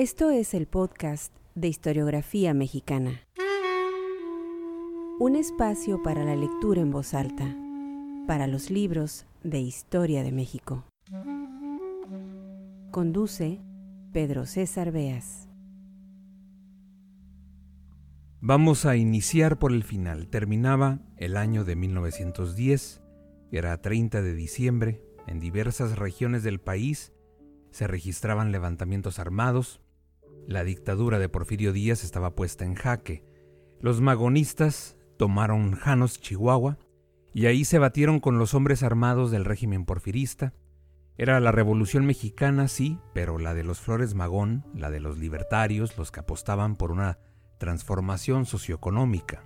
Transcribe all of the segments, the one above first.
Esto es el podcast de historiografía mexicana. Un espacio para la lectura en voz alta, para los libros de historia de México. Conduce Pedro César Beas. Vamos a iniciar por el final. Terminaba el año de 1910, era 30 de diciembre, en diversas regiones del país se registraban levantamientos armados, la dictadura de Porfirio Díaz estaba puesta en jaque. Los magonistas tomaron Janos, Chihuahua, y ahí se batieron con los hombres armados del régimen porfirista. Era la revolución mexicana, sí, pero la de los Flores Magón, la de los libertarios, los que apostaban por una transformación socioeconómica.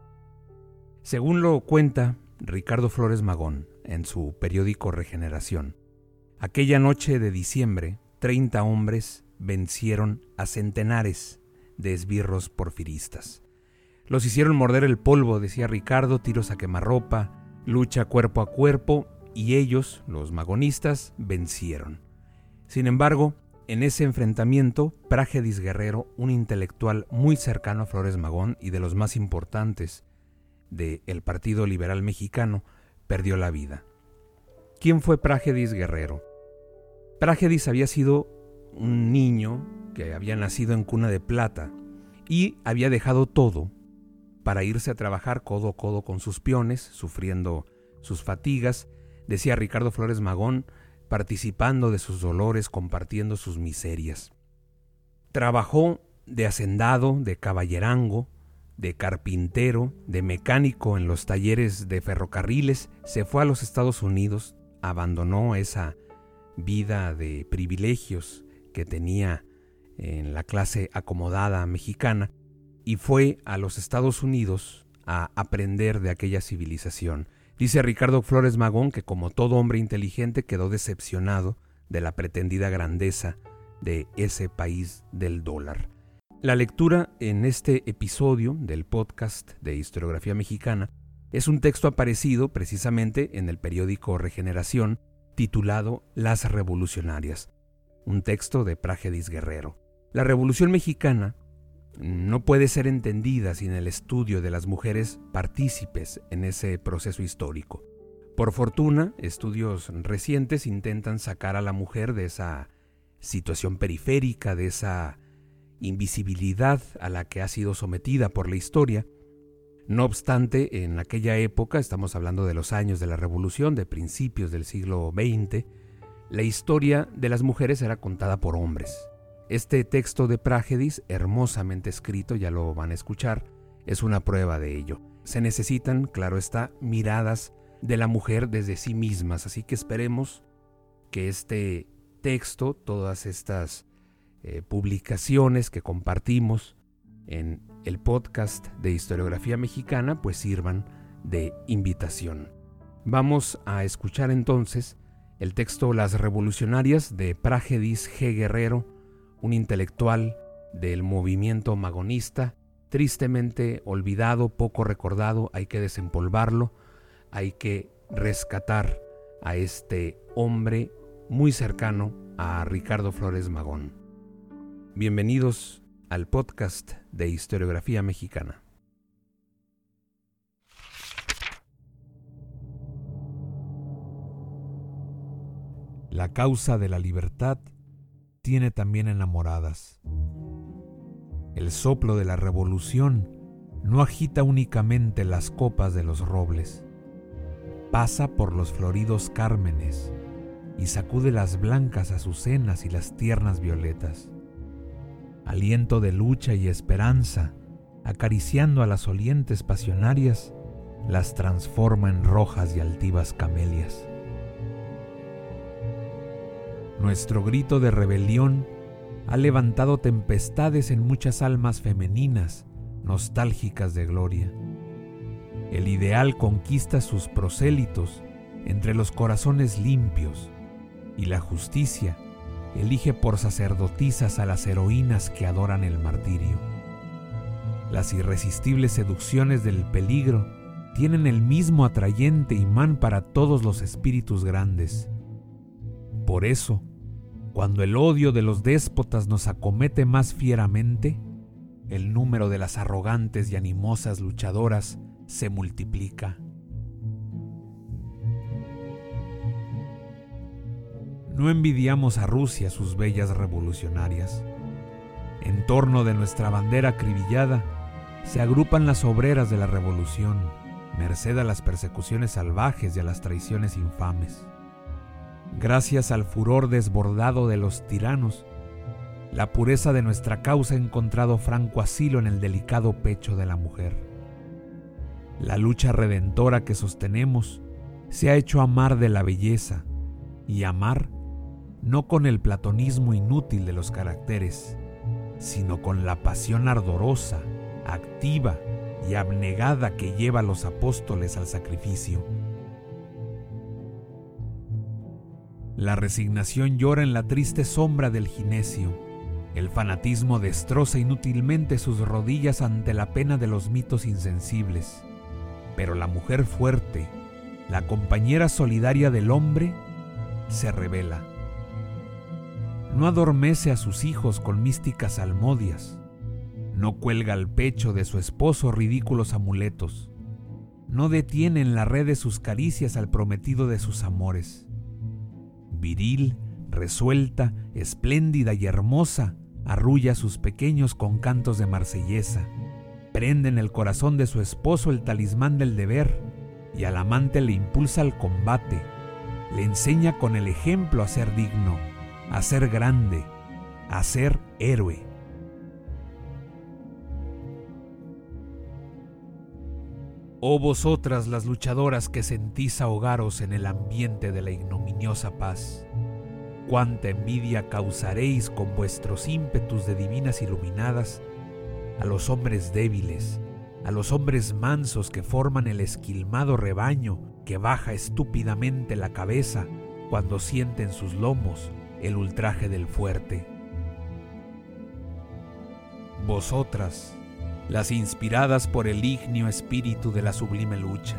Según lo cuenta Ricardo Flores Magón en su periódico Regeneración, aquella noche de diciembre, 30 hombres vencieron a centenares de esbirros porfiristas. Los hicieron morder el polvo, decía Ricardo, tiros a quemarropa, lucha cuerpo a cuerpo, y ellos, los magonistas, vencieron. Sin embargo, en ese enfrentamiento, Pragedis Guerrero, un intelectual muy cercano a Flores Magón y de los más importantes del Partido Liberal Mexicano, perdió la vida. ¿Quién fue Pragedis Guerrero? Pragedis había sido un niño que había nacido en cuna de plata y había dejado todo para irse a trabajar codo a codo con sus peones, sufriendo sus fatigas, decía Ricardo Flores Magón, participando de sus dolores, compartiendo sus miserias. Trabajó de hacendado, de caballerango, de carpintero, de mecánico en los talleres de ferrocarriles, se fue a los Estados Unidos, abandonó esa vida de privilegios que tenía en la clase acomodada mexicana y fue a los Estados Unidos a aprender de aquella civilización. Dice Ricardo Flores Magón que como todo hombre inteligente quedó decepcionado de la pretendida grandeza de ese país del dólar. La lectura en este episodio del podcast de historiografía mexicana es un texto aparecido precisamente en el periódico Regeneración titulado Las Revolucionarias, un texto de Pragedis Guerrero. La Revolución Mexicana no puede ser entendida sin el estudio de las mujeres partícipes en ese proceso histórico. Por fortuna, estudios recientes intentan sacar a la mujer de esa situación periférica, de esa invisibilidad a la que ha sido sometida por la historia. No obstante, en aquella época, estamos hablando de los años de la Revolución, de principios del siglo XX, la historia de las mujeres era contada por hombres. Este texto de Prágedis, hermosamente escrito, ya lo van a escuchar, es una prueba de ello. Se necesitan, claro está, miradas de la mujer desde sí mismas, así que esperemos que este texto, todas estas eh, publicaciones que compartimos en el podcast de historiografía mexicana, pues sirvan de invitación. Vamos a escuchar entonces el texto Las Revolucionarias de Prágedis G. Guerrero, un intelectual del movimiento magonista, tristemente olvidado, poco recordado, hay que desempolvarlo, hay que rescatar a este hombre muy cercano a Ricardo Flores Magón. Bienvenidos al podcast de historiografía mexicana. La causa de la libertad tiene también enamoradas. El soplo de la revolución no agita únicamente las copas de los robles, pasa por los floridos cármenes y sacude las blancas azucenas y las tiernas violetas. Aliento de lucha y esperanza, acariciando a las olientes pasionarias, las transforma en rojas y altivas camelias. Nuestro grito de rebelión ha levantado tempestades en muchas almas femeninas, nostálgicas de gloria. El ideal conquista sus prosélitos entre los corazones limpios y la justicia elige por sacerdotisas a las heroínas que adoran el martirio. Las irresistibles seducciones del peligro tienen el mismo atrayente imán para todos los espíritus grandes. Por eso, Cuando el odio de los déspotas nos acomete más fieramente, el número de las arrogantes y animosas luchadoras se multiplica. No envidiamos a Rusia sus bellas revolucionarias. En torno de nuestra bandera acribillada se agrupan las obreras de la revolución, merced a las persecuciones salvajes y a las traiciones infames. Gracias al furor desbordado de los tiranos, la pureza de nuestra causa ha encontrado franco asilo en el delicado pecho de la mujer. La lucha redentora que sostenemos se ha hecho amar de la belleza y amar no con el platonismo inútil de los caracteres, sino con la pasión ardorosa, activa y abnegada que lleva a los apóstoles al sacrificio. La resignación llora en la triste sombra del ginesio. El fanatismo destroza inútilmente sus rodillas ante la pena de los mitos insensibles. Pero la mujer fuerte, la compañera solidaria del hombre, se revela. No adormece a sus hijos con místicas almodias. No cuelga al pecho de su esposo ridículos amuletos. No detiene en la red de sus caricias al prometido de sus amores viril, resuelta, espléndida y hermosa, arrulla a sus pequeños con cantos de marsellesa, prende en el corazón de su esposo el talismán del deber y al amante le impulsa al combate, le enseña con el ejemplo a ser digno, a ser grande, a ser héroe. Oh vosotras las luchadoras que sentís ahogaros en el ambiente de la ignominiosa paz, cuánta envidia causaréis con vuestros ímpetus de divinas iluminadas a los hombres débiles, a los hombres mansos que forman el esquilmado rebaño que baja estúpidamente la cabeza cuando sienten sus lomos el ultraje del fuerte. Vosotras, las inspiradas por el ignio espíritu de la sublime lucha.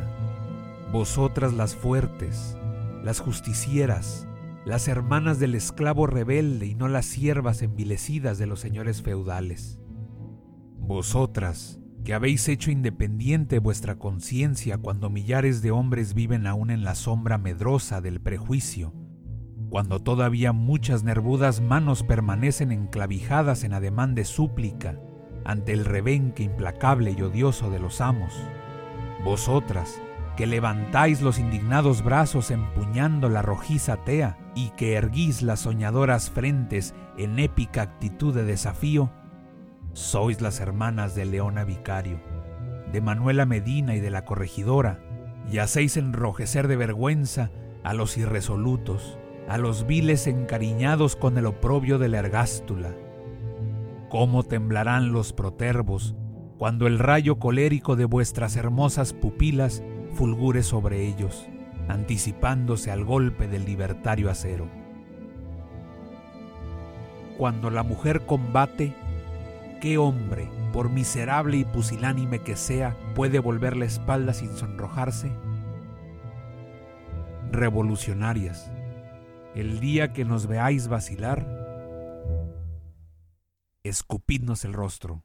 Vosotras las fuertes, las justicieras, las hermanas del esclavo rebelde y no las siervas envilecidas de los señores feudales. Vosotras, que habéis hecho independiente vuestra conciencia cuando millares de hombres viven aún en la sombra medrosa del prejuicio, cuando todavía muchas nervudas manos permanecen enclavijadas en ademán de súplica, ante el rebenque implacable y odioso de los amos. Vosotras, que levantáis los indignados brazos empuñando la rojiza tea y que erguís las soñadoras frentes en épica actitud de desafío, sois las hermanas de Leona Vicario, de Manuela Medina y de la corregidora, y hacéis enrojecer de vergüenza a los irresolutos, a los viles encariñados con el oprobio de la ergástula, ¿Cómo temblarán los protervos cuando el rayo colérico de vuestras hermosas pupilas fulgure sobre ellos, anticipándose al golpe del libertario acero? Cuando la mujer combate, ¿qué hombre, por miserable y pusilánime que sea, puede volver la espalda sin sonrojarse? Revolucionarias, el día que nos veáis vacilar, escupidnos el rostro.